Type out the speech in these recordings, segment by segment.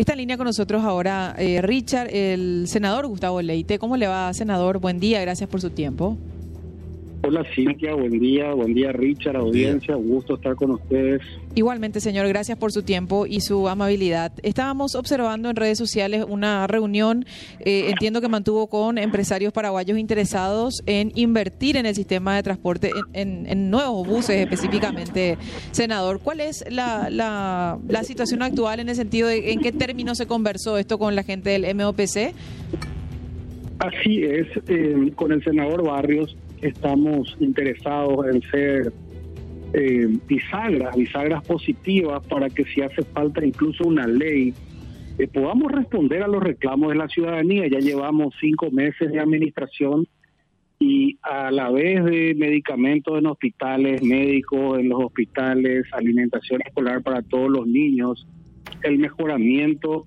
Está en línea con nosotros ahora eh, Richard, el senador Gustavo Leite. ¿Cómo le va, senador? Buen día, gracias por su tiempo. Hola Cintia, buen día, buen día Richard, audiencia, un gusto estar con ustedes. Igualmente, señor, gracias por su tiempo y su amabilidad. Estábamos observando en redes sociales una reunión, eh, entiendo que mantuvo con empresarios paraguayos interesados en invertir en el sistema de transporte, en, nuevos buses específicamente. Senador, ¿cuál es la, la, situación actual en el sentido de en qué términos se conversó esto con la gente del MOPC? Así es, eh, con el senador Barrios estamos interesados en ser eh, bisagras, bisagras positivas para que si hace falta incluso una ley, eh, podamos responder a los reclamos de la ciudadanía. Ya llevamos cinco meses de administración y a la vez de medicamentos en hospitales, médicos en los hospitales, alimentación escolar para todos los niños, el mejoramiento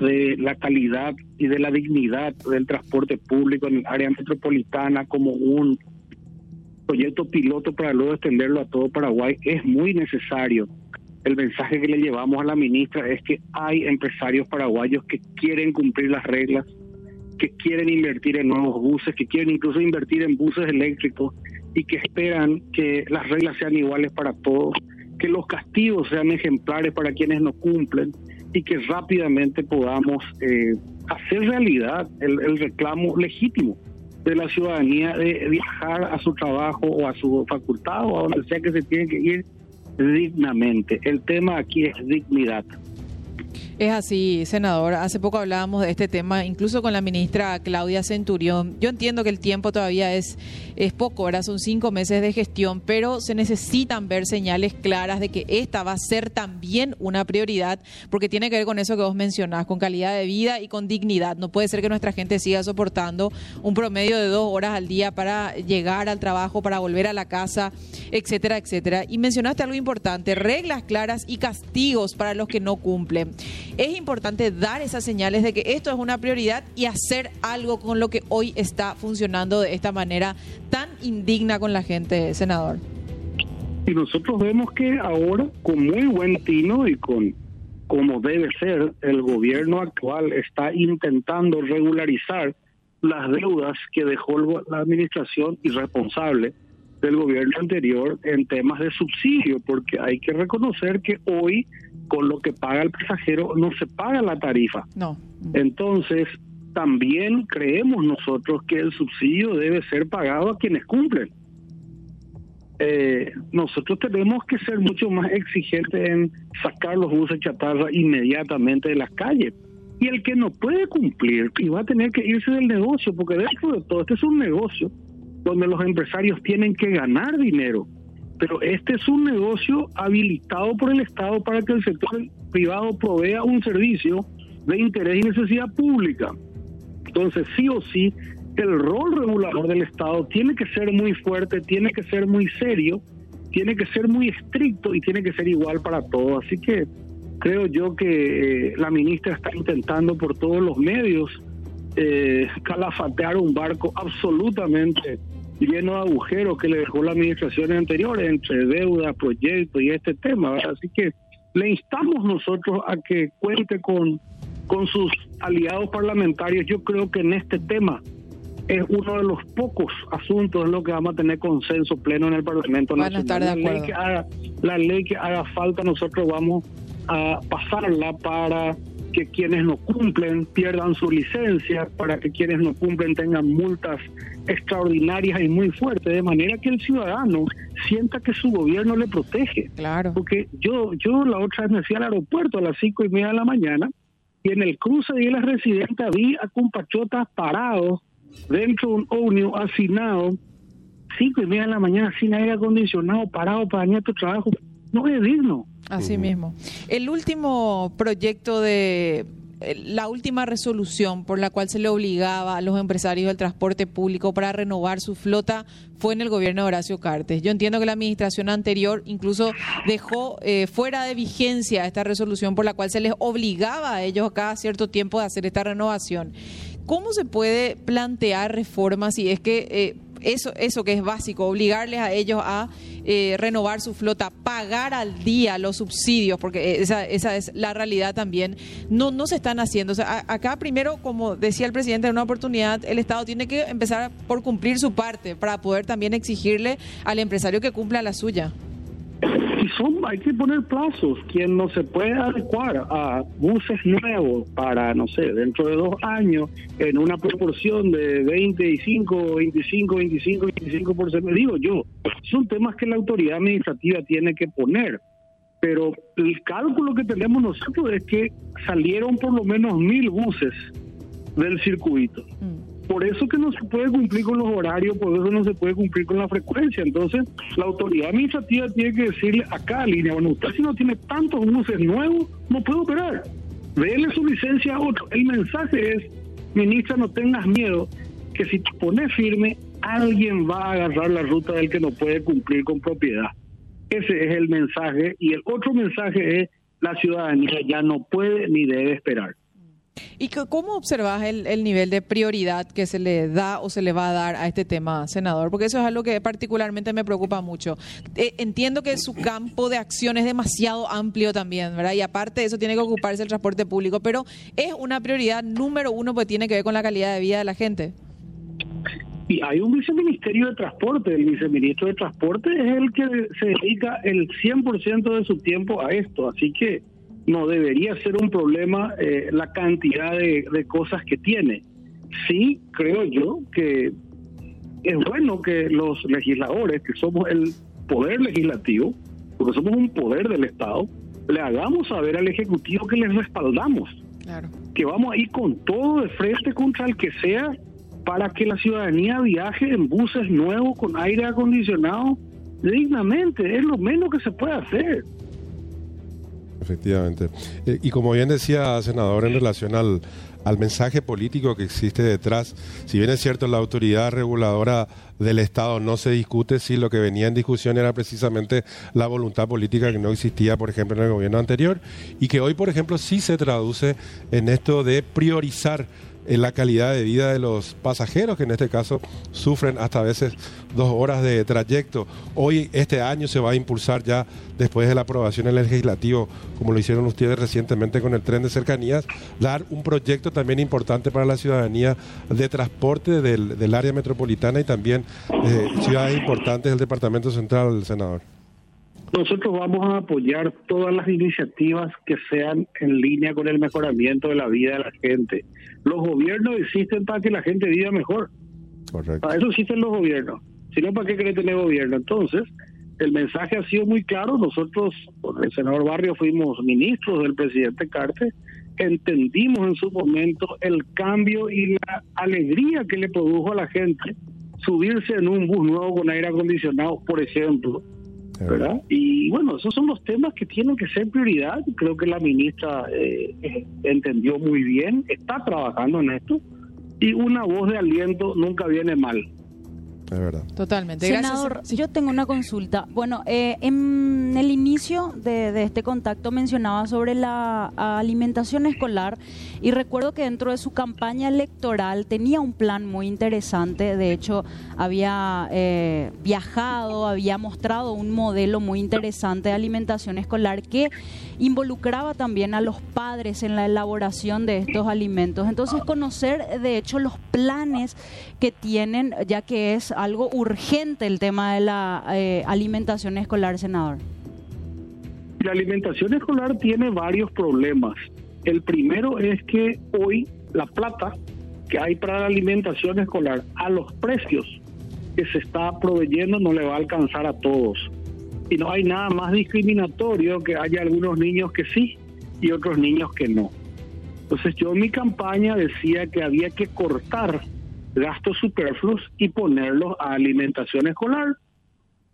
de la calidad y de la dignidad del transporte público en el área metropolitana como un proyecto piloto para luego extenderlo a todo Paraguay es muy necesario. El mensaje que le llevamos a la ministra es que hay empresarios paraguayos que quieren cumplir las reglas, que quieren invertir en nuevos buses, que quieren incluso invertir en buses eléctricos y que esperan que las reglas sean iguales para todos, que los castigos sean ejemplares para quienes no cumplen y que rápidamente podamos eh, hacer realidad el, reclamo legítimo de la ciudadanía de viajar a su trabajo o a su facultad o a donde sea que se tiene que ir dignamente. El tema aquí es dignidad. Es así, senador. Hace poco hablábamos de este tema, incluso con la ministra Claudia Centurión. Yo entiendo que el tiempo todavía es, es poco, ahora son cinco meses de gestión, pero se necesitan ver señales claras de que esta va a ser también una prioridad, porque tiene que ver con eso que vos mencionás, con calidad de vida y con dignidad. No puede ser que nuestra gente siga soportando un promedio de dos horas al día para llegar al trabajo, para volver a la casa, etcétera, etcétera. Y mencionaste algo importante, reglas claras y castigos para los que no cumplen es importante dar esas señales de que esto es una prioridad y hacer algo con lo que hoy está funcionando de esta manera tan indigna con la gente, senador. Y nosotros vemos que ahora, con muy buen tino y con como debe ser, el gobierno actual está intentando regularizar las deudas que dejó la administración irresponsable del gobierno anterior en temas de subsidio, porque hay que reconocer que hoy con lo que paga el pasajero no se paga la tarifa. No. Entonces, también creemos nosotros que el subsidio debe ser pagado a quienes cumplen. Eh, nosotros tenemos que ser mucho más exigentes en sacar los buses chatarra inmediatamente de las calles. Y el que no puede cumplir y va a tener que irse del negocio, porque dentro de todo, este es un negocio donde los empresarios tienen que ganar dinero pero este es un negocio habilitado por el Estado para que el sector privado provea un servicio de interés y necesidad pública. Entonces, sí o sí, el rol regulador del Estado tiene que ser muy fuerte, tiene que ser muy serio, tiene que ser muy estricto y tiene que ser igual para todos. Así que creo yo que eh, la ministra está intentando por todos los medios eh, calafatear un barco absolutamente lleno de agujeros que le dejó la administración anterior entre deuda, proyectos y este tema. Así que le instamos nosotros a que cuente con, con sus aliados parlamentarios. Yo creo que en este tema es uno de los pocos asuntos en los que vamos a tener consenso pleno en el Parlamento Nacional. La ley, que haga, la ley que haga falta, nosotros vamos a pasarla para que quienes no cumplen pierdan su licencia, para que quienes no cumplen tengan multas extraordinarias y muy fuertes, de manera que el ciudadano sienta que su gobierno le protege. Claro. Porque yo, yo la otra vez me fui al aeropuerto a las cinco y media de la mañana y en el cruce de la residente vi a compatriotas parados dentro de un ovnio hacinado, cinco y media de la mañana sin aire acondicionado, parado para nuestro trabajo. No es digno. Así mismo. El último proyecto de la última resolución por la cual se le obligaba a los empresarios del transporte público para renovar su flota fue en el gobierno de Horacio Cartes. Yo entiendo que la administración anterior incluso dejó eh, fuera de vigencia esta resolución por la cual se les obligaba a ellos cada cierto tiempo de hacer esta renovación. ¿Cómo se puede plantear reformas si es que eh, eso, eso que es básico, obligarles a ellos a eh, renovar su flota, pagar al día los subsidios, porque esa, esa es la realidad también, no, no se están haciendo. O sea, acá primero, como decía el presidente en una oportunidad, el Estado tiene que empezar por cumplir su parte para poder también exigirle al empresario que cumpla la suya son, hay que poner plazos. Quien no se puede adecuar a buses nuevos para, no sé, dentro de dos años, en una proporción de 25, 25, 25, 25 por ciento, digo yo, son temas que la autoridad administrativa tiene que poner. Pero el cálculo que tenemos nosotros es que salieron por lo menos mil buses del circuito. Mm. Por eso que no se puede cumplir con los horarios, por eso no se puede cumplir con la frecuencia. Entonces, la autoridad administrativa tiene que decirle a cada línea, bueno, usted si no tiene tantos buses nuevos, no puede operar. Dele su licencia a otro. El mensaje es, ministra, no tengas miedo, que si te pones firme, alguien va a agarrar la ruta del que no puede cumplir con propiedad. Ese es el mensaje. Y el otro mensaje es, la ciudadanía ya no puede ni debe esperar. ¿Y cómo observas el, nivel de prioridad que se le da o se le va a dar a este tema, senador? Porque eso es algo que particularmente me preocupa mucho. Eh, entiendo que su campo de acción es demasiado amplio también, ¿verdad? Y aparte de eso tiene que ocuparse el transporte público, pero es una prioridad número uno porque tiene que ver con la calidad de vida de la gente. Y hay un viceministerio de transporte, el viceministro de transporte es el que se dedica el 100% de su tiempo a esto, así que no debería ser un problema eh, la cantidad de, cosas que tiene. Sí, creo yo que es bueno que los legisladores, que somos el poder legislativo, porque somos un poder del Estado, le hagamos saber al Ejecutivo que les respaldamos. Que vamos a ir con todo de frente contra el que sea para que la ciudadanía viaje en buses nuevos con aire acondicionado dignamente. Es lo menos que se puede hacer. Efectivamente. Eh, y como bien decía, senador, en relación al, al mensaje político que existe detrás, si bien es cierto la autoridad reguladora del Estado no se discute si lo que venía en discusión era precisamente la voluntad política que no existía, por ejemplo, en el gobierno anterior, y que hoy, por ejemplo, sí se traduce en esto de priorizar en la calidad de vida de los pasajeros, que en este caso sufren hasta a veces dos horas de trayecto. Hoy, este año, se va a impulsar ya, después de la aprobación en el legislativo, como lo hicieron ustedes recientemente con el tren de cercanías, dar un proyecto también importante para la ciudadanía de transporte del, área metropolitana y también eh, ciudades importantes del Departamento Central, senador. Nosotros vamos a apoyar todas las iniciativas que sean en línea con el mejoramiento de la vida de la gente. Los gobiernos existen para que la gente viva mejor. Para eso existen los gobiernos. Si no, ¿para qué quiere tener gobierno? Entonces, el mensaje ha sido muy claro. Nosotros, el senador Barrio, fuimos ministros del presidente Carter. Entendimos en su momento el cambio y la alegría que le produjo a la gente subirse en un bus nuevo con aire acondicionado, por ejemplo ¿verdad? Y bueno, esos son los temas que tienen que ser prioridad. Creo que la ministra eh, eh, entendió muy bien, está trabajando en esto y una voz de aliento nunca viene mal. Es verdad. Totalmente. Senador, yo tengo una consulta. Bueno, eh, en el inicio de, este contacto mencionaba sobre la alimentación escolar y recuerdo que dentro de su campaña electoral tenía un plan muy interesante. De hecho, había eh, viajado, había mostrado un modelo muy interesante de alimentación escolar que involucraba también a los padres en la elaboración de estos alimentos. Entonces, conocer de hecho los planes que tienen, ya que es algo urgente el tema de la eh, alimentación escolar, senador. La alimentación escolar tiene varios problemas. El primero es que hoy la plata que hay para la alimentación escolar a los precios que se está proveyendo no le va a alcanzar a todos y no hay nada más discriminatorio que haya algunos niños que sí y otros niños que no. Entonces yo en mi campaña decía que había que cortar gastos superfluos y ponerlos a alimentación escolar.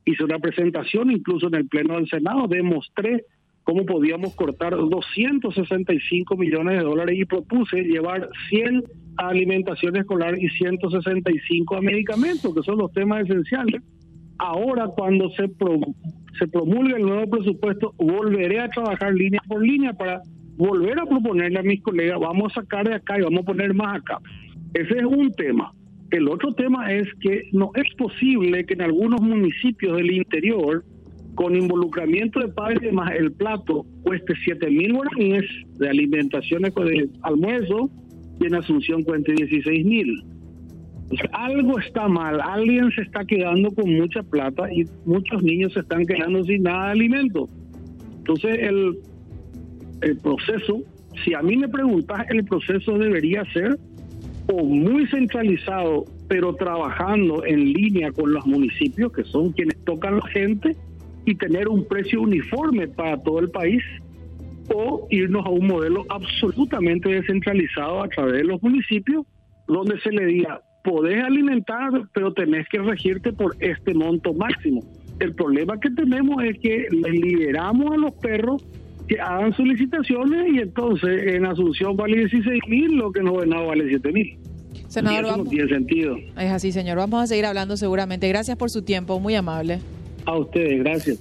Hice una presentación incluso en el Pleno del Senado, demostré cómo podíamos cortar 265 millones de dólares y propuse llevar 100 a alimentación escolar y 165 a medicamentos, que son los temas esenciales. Ahora cuando se, se promulga el nuevo presupuesto, volveré a trabajar línea por línea para volver a proponerle a mis colegas, vamos a sacar de acá y vamos a poner más acá. Ese es un tema. El otro tema es que no es posible que en algunos municipios del interior, con involucramiento de padres más el plato, cueste 7 mil guaraníes de alimentación de almuerzo y en Asunción cuente 16 mil. algo está mal, alguien se está quedando con mucha plata y muchos niños se están quedando sin nada de alimento. Entonces el, el proceso, si a mí me preguntas, el proceso debería ser o muy centralizado, pero trabajando en línea con los municipios, que son quienes tocan la gente, y tener un precio uniforme para todo el país, o irnos a un modelo absolutamente descentralizado a través de los municipios, donde se le diga, podés alimentar, pero tenés que regirte por este monto máximo. El problema que tenemos es que le liberamos a los perros que hagan solicitaciones y entonces en Asunción vale 16 mil, lo que en Gobernado vale 7 mil. Senador, eso no tiene sentido. Es así, señor. Vamos a seguir hablando seguramente. Gracias por su tiempo, muy amable. A ustedes, gracias.